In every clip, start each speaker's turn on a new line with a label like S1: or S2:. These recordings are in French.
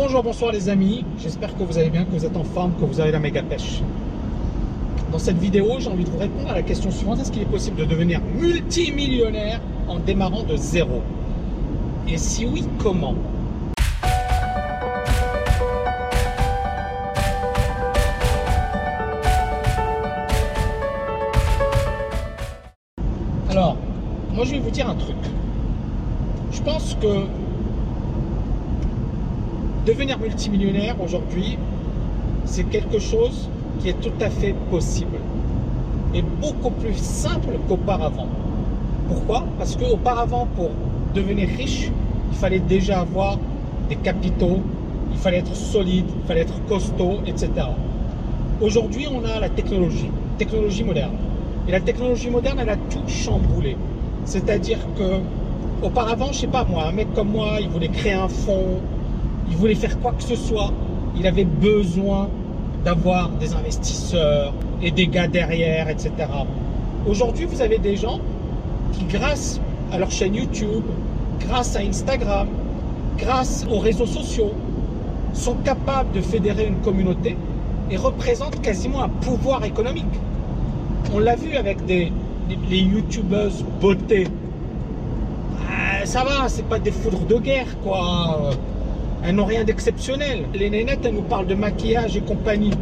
S1: Bonjour, bonsoir les amis, j'espère que vous allez bien, que vous êtes en forme, que vous avez la méga pêche. Dans cette vidéo, j'ai envie de vous répondre à la question suivante, est-ce qu'il est possible de devenir multimillionnaire en démarrant de zéro? Et si oui, comment? Alors, moi je vais vous dire un truc. Je pense que devenir multimillionnaire aujourd'hui, c'est quelque chose qui est tout à fait possible et beaucoup plus simple qu'auparavant. Pourquoi? Parce qu'auparavant, pour devenir riche, il fallait déjà avoir des capitaux, il fallait être solide, il fallait être costaud, etc. Aujourd'hui, on a la technologie, technologie moderne. Et la technologie moderne, elle a tout chamboulé. C'est-à-dire que auparavant, je sais pas moi, un mec comme moi, il voulait créer un fonds, il voulait faire quoi que ce soit, il avait besoin d'avoir des investisseurs et des gars derrière, etc. Aujourd'hui, vous avez des gens qui, grâce à leur chaîne YouTube, grâce à Instagram, grâce aux réseaux sociaux, sont capables de fédérer une communauté et représentent quasiment un pouvoir économique. On l'a vu avec les youtubeuses beauté. Ah, ça va, c'est pas des foudres de guerre, quoi. Elles n'ont rien d'exceptionnel. Les nénettes, elles nous parlent de maquillage et compagnie.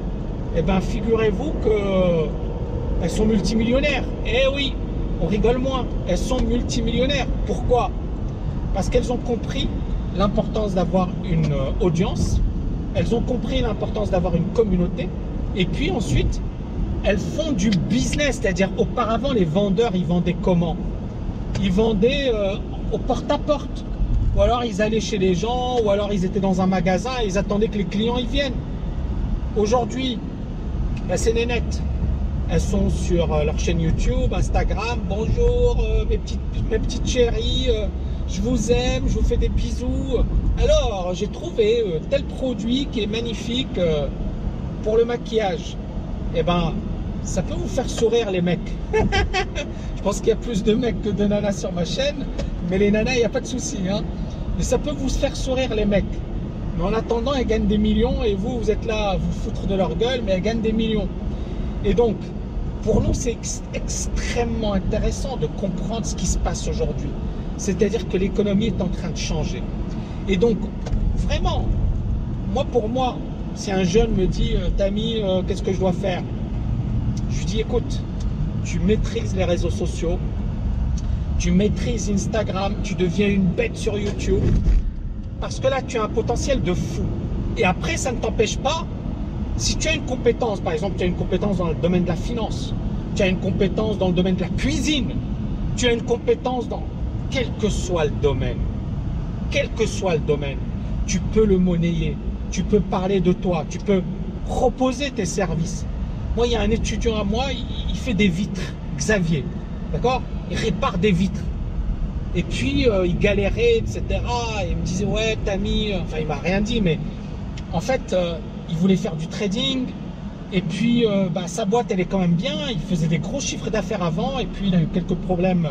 S1: Eh bien, figurez-vous qu'elles sont multimillionnaires. Eh oui, on rigole moins. Elles sont multimillionnaires. Pourquoi? Parce qu'elles ont compris l'importance d'avoir une euh, audience. Elles ont compris l'importance d'avoir une communauté. Et puis ensuite, elles font du business. C'est-à-dire, auparavant, les vendeurs, ils vendaient comment? Ils vendaient euh, au porte-à-porte. Ou alors ils allaient chez les gens, ou alors ils étaient dans un magasin et ils attendaient que les clients y viennent. Aujourd'hui, ben, c'est nénette. Elles sont sur euh, leur chaîne YouTube, Instagram. Bonjour euh, mes, petites, mes chéries, euh, je vous aime, je vous fais des bisous. Alors, j'ai trouvé tel produit qui est magnifique pour le maquillage. Eh ben, ça peut vous faire sourire les mecs. je pense qu'il y a plus de mecs que de nanas sur ma chaîne, mais les nanas, il n'y a pas de souci. Hein. Mais ça peut vous faire sourire les mecs. Mais en attendant, elles gagnent des millions et vous, vous êtes là à vous foutre de leur gueule, mais elles gagnent des millions. Et donc, pour nous, c'est extrêmement intéressant de comprendre ce qui se passe aujourd'hui. C'est-à-dire que l'économie est en train de changer. Et donc, vraiment, moi pour moi, si un jeune me dit, euh, Tami, euh, qu'est-ce que je dois faire? Je lui dis, écoute, tu maîtrises les réseaux sociaux, tu maîtrises Instagram, tu deviens une bête sur YouTube, parce que là, tu as un potentiel de fou. Et après, ça ne t'empêche pas, si tu as une compétence, par exemple, tu as une compétence dans le domaine de la finance, tu as une compétence dans le domaine de la cuisine, tu as une compétence dans quel que soit le domaine, quel que soit le domaine, tu peux le monnayer, tu peux parler de toi, tu peux proposer tes services. Moi, il y a un étudiant à moi, il fait des vitres, Xavier, d'accord? Il répare des vitres. Et puis, euh, il galérait, etc. Et il me disait, ouais, t'as mis... Enfin, il m'a rien dit, mais en fait, euh, il voulait faire du trading. Et puis, euh, bah, sa boîte, elle est quand même bien. Il faisait des gros chiffres d'affaires avant. Et puis, il a eu quelques problèmes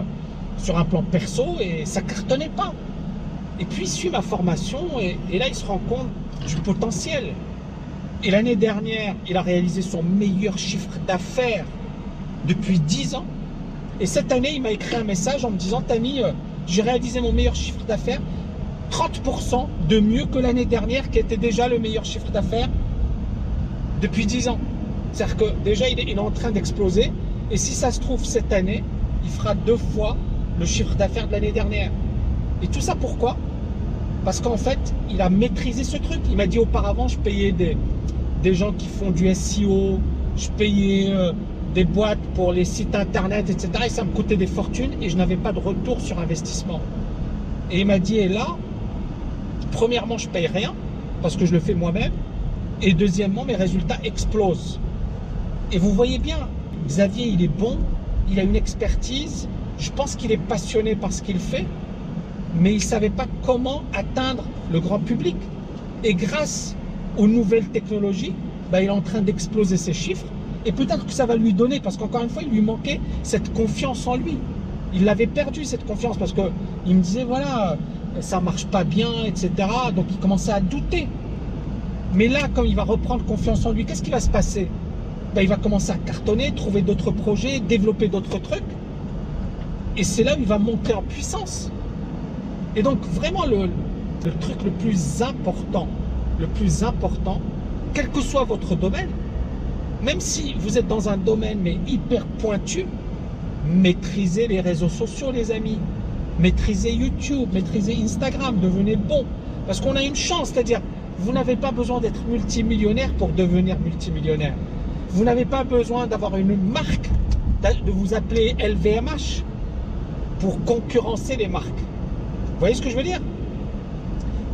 S1: sur un plan perso et ça cartonnait pas. Et puis, il suit ma formation et, et là, il se rend compte du potentiel. Et l'année dernière, il a réalisé son meilleur chiffre d'affaires depuis 10 ans. Et cette année, il m'a écrit un message en me disant, Tami, j'ai réalisé mon meilleur chiffre d'affaires, 30% de mieux que l'année dernière, qui était déjà le meilleur chiffre d'affaires depuis 10 ans. C'est-à-dire que déjà, il est, en train d'exploser. Et si ça se trouve, cette année, il fera deux fois le chiffre d'affaires de l'année dernière. Et tout ça pourquoi? Parce qu'en fait, il a maîtrisé ce truc. Il m'a dit auparavant, je payais des, des gens qui font du SEO, je payais euh, des boîtes pour les sites internet, etc. Et ça me coûtait des fortunes et je n'avais pas de retour sur investissement. Et il m'a dit, et là, premièrement, je paye rien parce que je le fais moi-même. Et deuxièmement, mes résultats explosent. Et vous voyez bien, Xavier, il est bon, il a une expertise, je pense qu'il est passionné par ce qu'il fait, mais il ne savait pas comment atteindre le grand public. Et grâce aux nouvelles technologies, bah, il est en train d'exploser ses chiffres et peut-être que ça va lui donner, parce qu'encore une fois, il lui manquait cette confiance en lui. Il l'avait perdu, cette confiance, parce qu'il me disait, voilà, ça marche pas bien, etc. Donc il commençait à douter. Mais là, quand il va reprendre confiance en lui, qu'est-ce qui va se passer? Ben, Il va commencer à cartonner, trouver d'autres projets, développer d'autres trucs. Et c'est là où il va monter en puissance. Et donc vraiment le, le truc le plus important, le plus important, quel que soit votre domaine, même si vous êtes dans un domaine mais hyper pointu, maîtrisez les réseaux sociaux les amis, maîtrisez YouTube, maîtrisez Instagram, devenez bon. Parce qu'on a une chance, c'est-à-dire vous n'avez pas besoin d'être multimillionnaire pour devenir multimillionnaire. Vous n'avez pas besoin d'avoir une marque, de vous appeler LVMH pour concurrencer les marques. Vous voyez ce que je veux dire?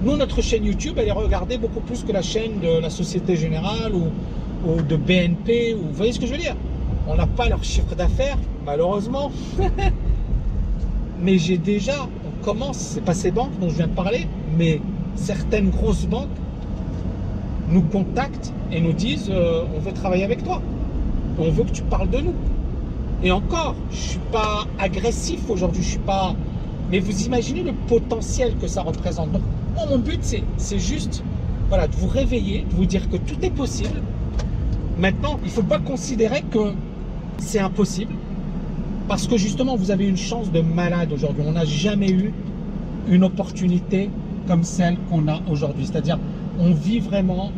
S1: Nous, notre chaîne YouTube, elle est regardée beaucoup plus que la chaîne de la Société Générale ou, de BNP. Ou, vous voyez ce que je veux dire On n'a pas leur chiffre d'affaires, malheureusement. mais j'ai déjà, on commence, c'est pas ces banques dont je viens de parler, mais certaines grosses banques nous contactent et nous disent euh, on veut travailler avec toi, on veut que tu parles de nous. Et encore, je suis pas agressif aujourd'hui, je suis pas. Mais vous imaginez le potentiel que ça représente. Donc, mon but, c'est juste voilà, de vous réveiller, de vous dire que tout est possible. Maintenant, il ne faut pas considérer que c'est impossible. Parce que justement, vous avez une chance de malade aujourd'hui. On n'a jamais eu une opportunité comme celle qu'on a aujourd'hui. C'est-à-dire, on vit vraiment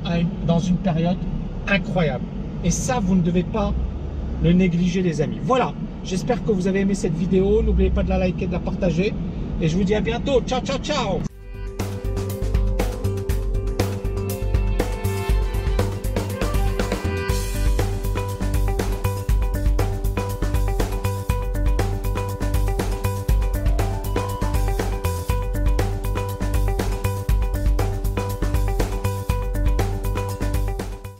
S1: dans une période incroyable. Et ça, vous ne devez pas le négliger, les amis. Voilà, j'espère que vous avez aimé cette vidéo. N'oubliez pas de la liker, de la partager. Et je vous dis à bientôt. Ciao, ciao, ciao